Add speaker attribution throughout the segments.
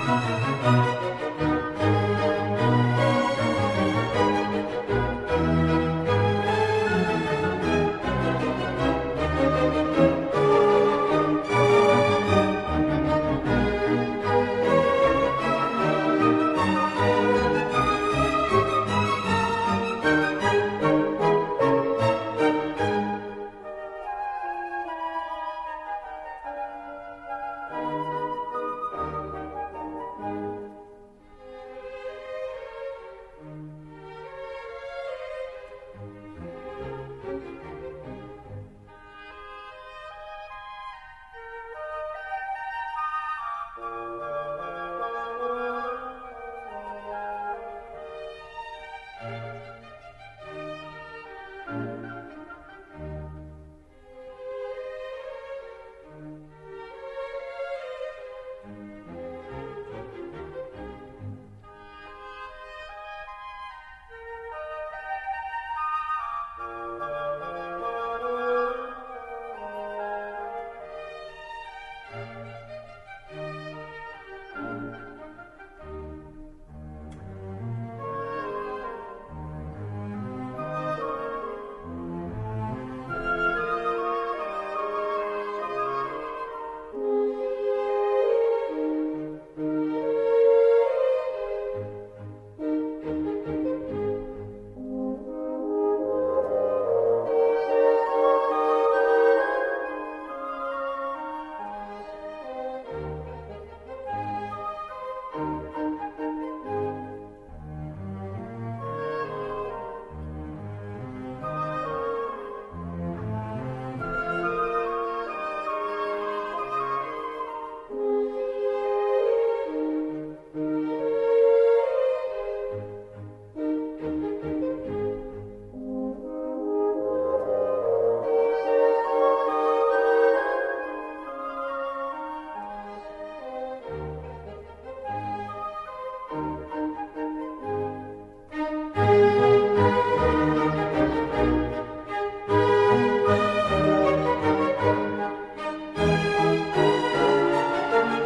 Speaker 1: うん。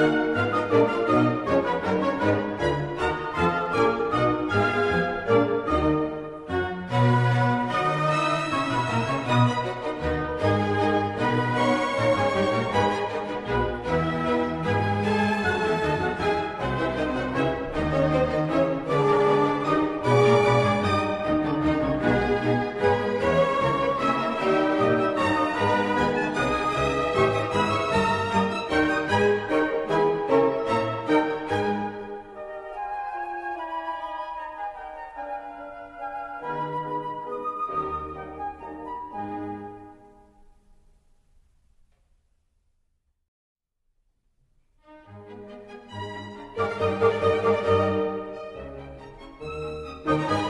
Speaker 1: Thank you. Thank you.